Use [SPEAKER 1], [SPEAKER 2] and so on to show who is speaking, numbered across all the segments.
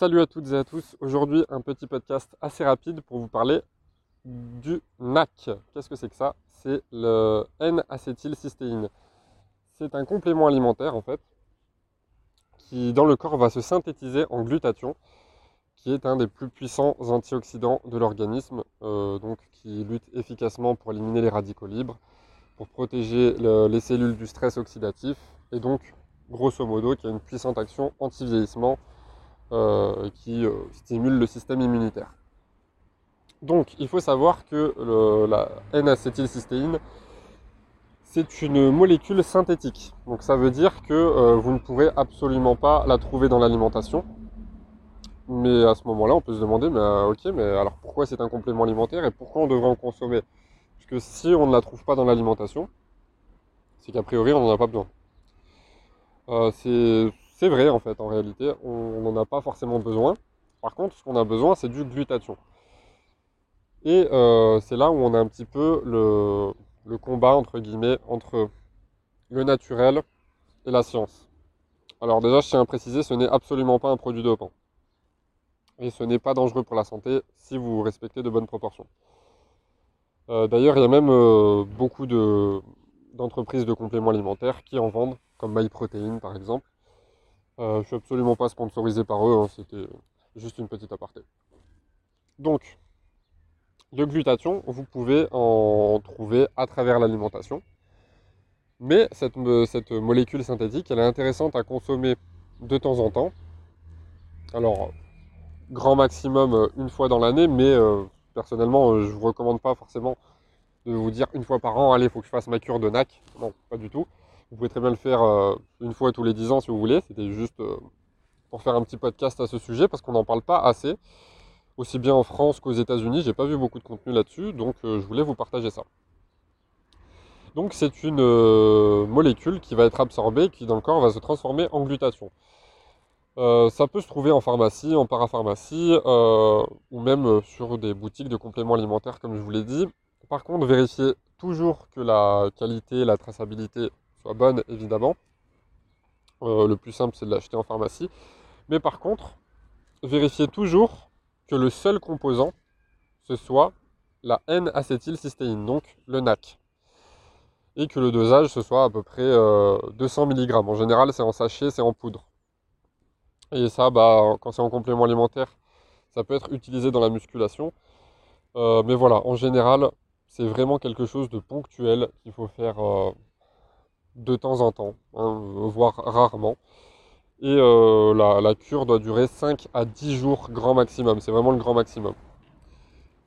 [SPEAKER 1] Salut à toutes et à tous. Aujourd'hui, un petit podcast assez rapide pour vous parler du NAC. Qu'est-ce que c'est que ça? C'est le N-acétylcystéine. C'est un complément alimentaire en fait qui dans le corps va se synthétiser en glutathion qui est un des plus puissants antioxydants de l'organisme, euh, donc qui lutte efficacement pour éliminer les radicaux libres, pour protéger les cellules du stress oxydatif, et donc, grosso modo, qui a une puissante action anti-vieillissement qui euh, stimule le système immunitaire. Donc, il faut savoir que la N-acétylcystéine, c'est une molécule synthétique. Donc, ça veut dire que vous ne pourrez absolument pas la trouver dans l'alimentation. Mais à ce moment-là, on peut se demander, mais euh, ok, mais alors pourquoi c'est un complément alimentaire et pourquoi on devrait en consommer? Parce que si on ne la trouve pas dans l'alimentation, c'est qu'a priori on n'en a pas besoin. Euh, c'est vrai en fait, en réalité, on n'en a pas forcément besoin. Par contre, ce qu'on a besoin, c'est du glutathion. Et euh, c'est là où on a un petit peu le, combat, entre guillemets, entre le naturel et la science. Alors déjà, je tiens à préciser, ce n'est absolument pas un produit dopant et ce n'est pas dangereux pour la santé si vous respectez de bonnes proportions. Euh, d'ailleurs, il y a même euh, beaucoup d'entreprises de, compléments alimentaires qui en vendent, comme MyProtein par exemple. Euh, je suis absolument pas sponsorisé par eux, hein, c'était juste une petite aparté. Donc, le glutathion, vous pouvez en trouver à travers l'alimentation. Mais cette, molécule synthétique, elle est intéressante à consommer de temps en temps. Alors, grand maximum euh, une fois dans l'année, mais euh, personnellement, je ne vous recommande pas forcément de vous dire une fois par an, allez, il faut que je fasse ma cure de NAC. Non, pas du tout. Vous pouvez très bien le faire une fois tous les 10 ans si vous voulez. C'était juste pour faire un petit podcast à ce sujet parce qu'on n'en parle pas assez. Aussi bien en France qu'aux États-Unis, j'ai pas vu beaucoup de contenu là-dessus, donc je voulais vous partager ça. Donc c'est une molécule qui va être absorbée, qui dans le corps va se transformer en glutathion. Euh, ça peut se trouver en pharmacie, en parapharmacie, euh, ou même euh, sur des boutiques de compléments alimentaires, comme je vous l'ai dit. Par contre, vérifiez toujours que la qualité, la traçabilité soit bonne, évidemment. le plus simple, c'est de l'acheter en pharmacie. Mais par contre, vérifiez toujours que le seul composant, ce soit la N-acétylcystéine, donc le NAC. Et que le dosage, ce soit à peu près 200 mg. En général, c'est en sachet, c'est en poudre. Et ça, bah, quand c'est en complément alimentaire, ça peut être utilisé dans la musculation. Euh, mais voilà, en général, c'est vraiment quelque chose de ponctuel qu'il faut faire euh, de temps en temps, hein, voire rarement. Et euh, la, cure doit durer 5 à 10 jours grand maximum. C'est vraiment le grand maximum.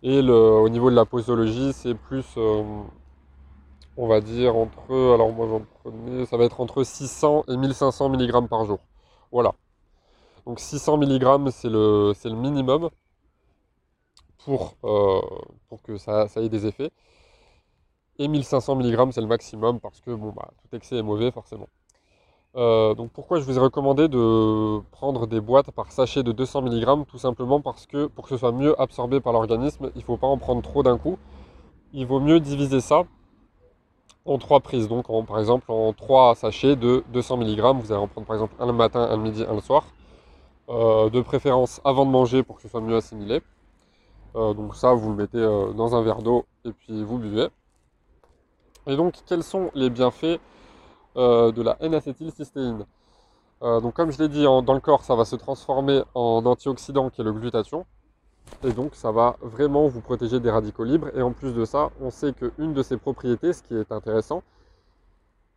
[SPEAKER 1] Et au niveau de la posologie, c'est plus, on va dire, entre, alors moi j'en prenais, ça va être entre 600 et 1500 mg par jour. Voilà. Donc 600 mg, c'est le, le, minimum pour, euh, pour que ça, ait des effets. Et 1500 mg, c'est le maximum parce que bon, bah, tout excès est mauvais forcément. Euh, donc pourquoi je vous ai recommandé de prendre des boîtes par sachet de 200 mg Tout simplement parce que pour que ce soit mieux absorbé par l'organisme, il ne faut pas en prendre trop d'un coup. Il vaut mieux diviser ça en trois prises. Donc par exemple en trois sachets de 200 mg, vous allez en prendre par exemple un le matin, un le midi, un le soir. Euh, de préférence avant de manger pour que ce soit mieux assimilé. Euh, donc ça, vous le mettez dans un verre d'eau et puis vous buvez. Et donc, quels sont les bienfaits de la N-acétylcystéine? Donc, comme je l'ai dit, dans le corps, ça va se transformer en antioxydant qui est le glutathion. Et donc, ça va vraiment vous protéger des radicaux libres. Et en plus de ça, on sait qu'une de ses propriétés, ce qui est intéressant,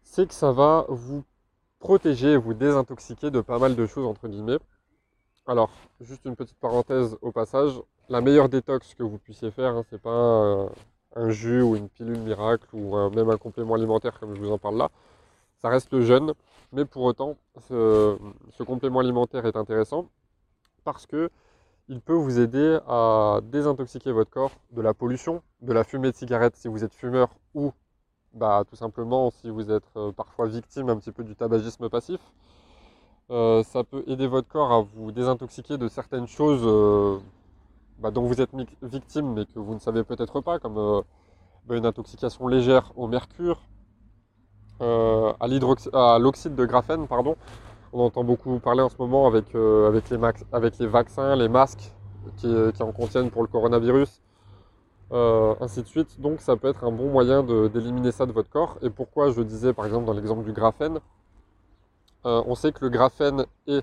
[SPEAKER 1] c'est que ça va vous protéger, vous désintoxiquer de pas mal de choses, entre guillemets. Alors, juste une petite parenthèse au passage, la meilleure détox que vous puissiez faire, hein, c'est pas un, jus ou une pilule miracle ou même un complément alimentaire comme je vous en parle là. Ça reste le jeûne, mais pour autant, ce, complément alimentaire est intéressant parce que il peut vous aider à désintoxiquer votre corps de la pollution, de la fumée de cigarette si vous êtes fumeur ou bah, tout simplement si vous êtes euh, parfois victime un petit peu du tabagisme passif. Euh, ça peut aider votre corps à vous désintoxiquer de certaines choses euh, bah, dont vous êtes victime mais que vous ne savez peut-être pas, comme euh, bah, une intoxication légère au mercure, à l'oxyde de graphène, pardon, On entend beaucoup parler en ce moment avec, euh, les, vaccins, les masques qui, en contiennent pour le coronavirus, euh, ainsi de suite. Donc ça peut être un bon moyen d'éliminer ça de votre corps. Et pourquoi je disais par exemple dans l'exemple du graphène, on sait que le graphène et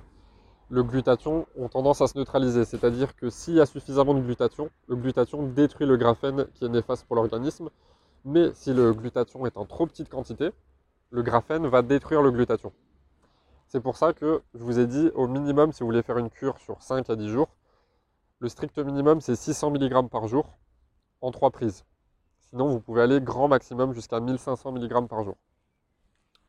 [SPEAKER 1] le glutathion ont tendance à se neutraliser. C'est-à-dire que s'il y a suffisamment de glutathion, le glutathion détruit le graphène qui est néfaste pour l'organisme. Mais si le glutathion est en trop petite quantité, le graphène va détruire le glutathion. C'est pour ça que je vous ai dit au minimum, si vous voulez faire une cure sur 5 à 10 jours, le strict minimum c'est 600 mg par jour en 3 prises. Sinon, vous pouvez aller grand maximum jusqu'à 1500 mg par jour.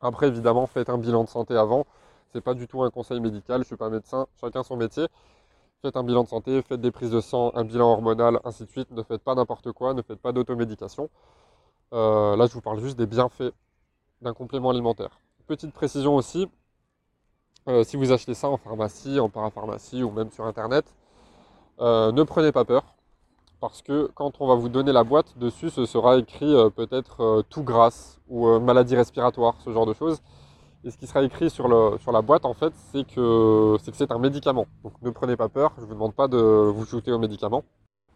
[SPEAKER 1] Après, évidemment, faites un bilan de santé avant. Ce n'est pas du tout un conseil médical, je suis pas médecin, chacun son métier. Faites un bilan de santé, faites des prises de sang, un bilan hormonal, ainsi de suite. Ne faites pas n'importe quoi, ne faites pas d'automédication. Euh, là, je vous parle juste des bienfaits d'un complément alimentaire. Petite précision aussi, euh, si vous achetez ça en pharmacie, en parapharmacie ou même sur internet, euh, ne prenez pas peur parce que quand on va vous donner la boîte, dessus ce sera écrit peut-être tout grasse ou maladie respiratoire, ce genre de choses. Et ce qui sera écrit sur, la boîte, en fait, c'est que c'est un médicament. Donc ne prenez pas peur, je ne vous demande pas de vous shooter au médicament.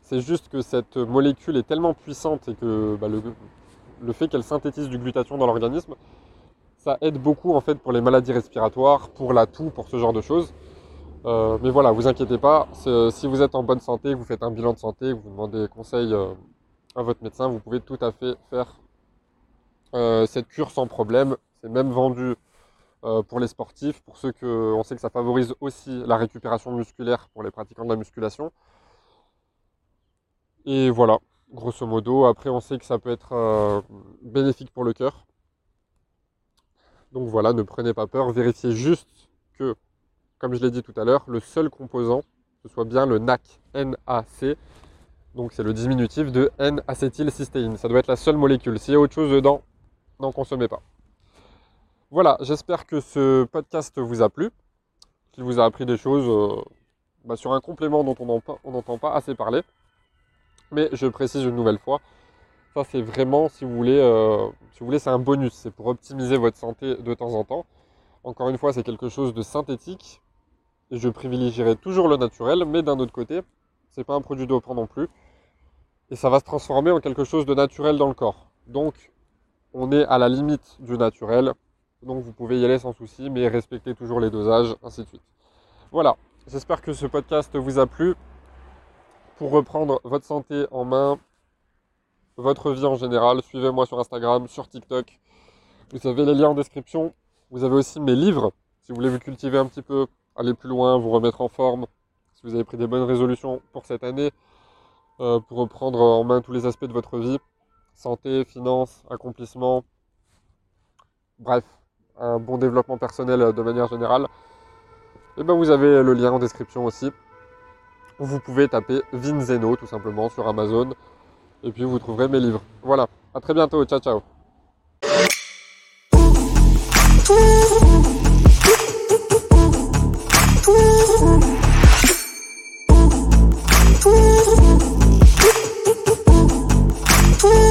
[SPEAKER 1] C'est juste que cette molécule est tellement puissante et que bah, le, fait qu'elle synthétise du glutathion dans l'organisme, ça aide beaucoup en fait pour les maladies respiratoires, pour la toux, pour ce genre de choses. Euh, mais voilà, vous inquiétez pas, si vous êtes en bonne santé, vous faites un bilan de santé, vous demandez conseil euh, à votre médecin, vous pouvez tout à fait faire euh, cette cure sans problème. C'est même vendu pour les sportifs, pour ceux que on sait que ça favorise aussi la récupération musculaire pour les pratiquants de la musculation. Et voilà, grosso modo. Après, on sait que ça peut être euh, bénéfique pour le cœur. Donc voilà, ne prenez pas peur. Vérifiez juste que, comme je l'ai dit tout à l'heure, le seul composant, ce soit bien le NAC, NAC. Donc c'est le diminutif de N-acétylcystéine. Ça doit être la seule molécule. S'il y a autre chose dedans, n'en consommez pas. Voilà, j'espère que ce podcast vous a plu, qu'il vous a appris des choses euh, bah, sur un complément dont on n'entend pas assez parler. Mais je précise une nouvelle fois, ça c'est vraiment, si vous voulez, euh, si voulez, c'est un bonus, c'est pour optimiser votre santé de temps en temps. Encore une fois, c'est quelque chose de synthétique, et je privilégierai toujours le naturel, mais d'un autre côté, c'est pas un produit dopant non plus, et ça va se transformer en quelque chose de naturel dans le corps. Donc, on est à la limite du naturel, donc vous pouvez y aller sans souci, mais respectez toujours les dosages, ainsi de suite. Voilà, j'espère que ce podcast vous a plu. Pour reprendre votre santé en main, votre vie en général, suivez-moi sur Instagram, sur TikTok. Vous avez les liens en description. Vous avez aussi mes livres. Si vous voulez vous cultiver un petit peu, aller plus loin, vous remettre en forme, si vous avez pris des bonnes résolutions pour cette année, euh, pour reprendre en main tous les aspects de votre vie, santé, finances, accomplissement, bref, un bon développement personnel euh, de manière générale, et ben vous avez le lien en description aussi. Vous pouvez taper Vinzeno tout simplement sur Amazon et puis vous trouverez mes livres. Voilà, à très bientôt, ciao ciao.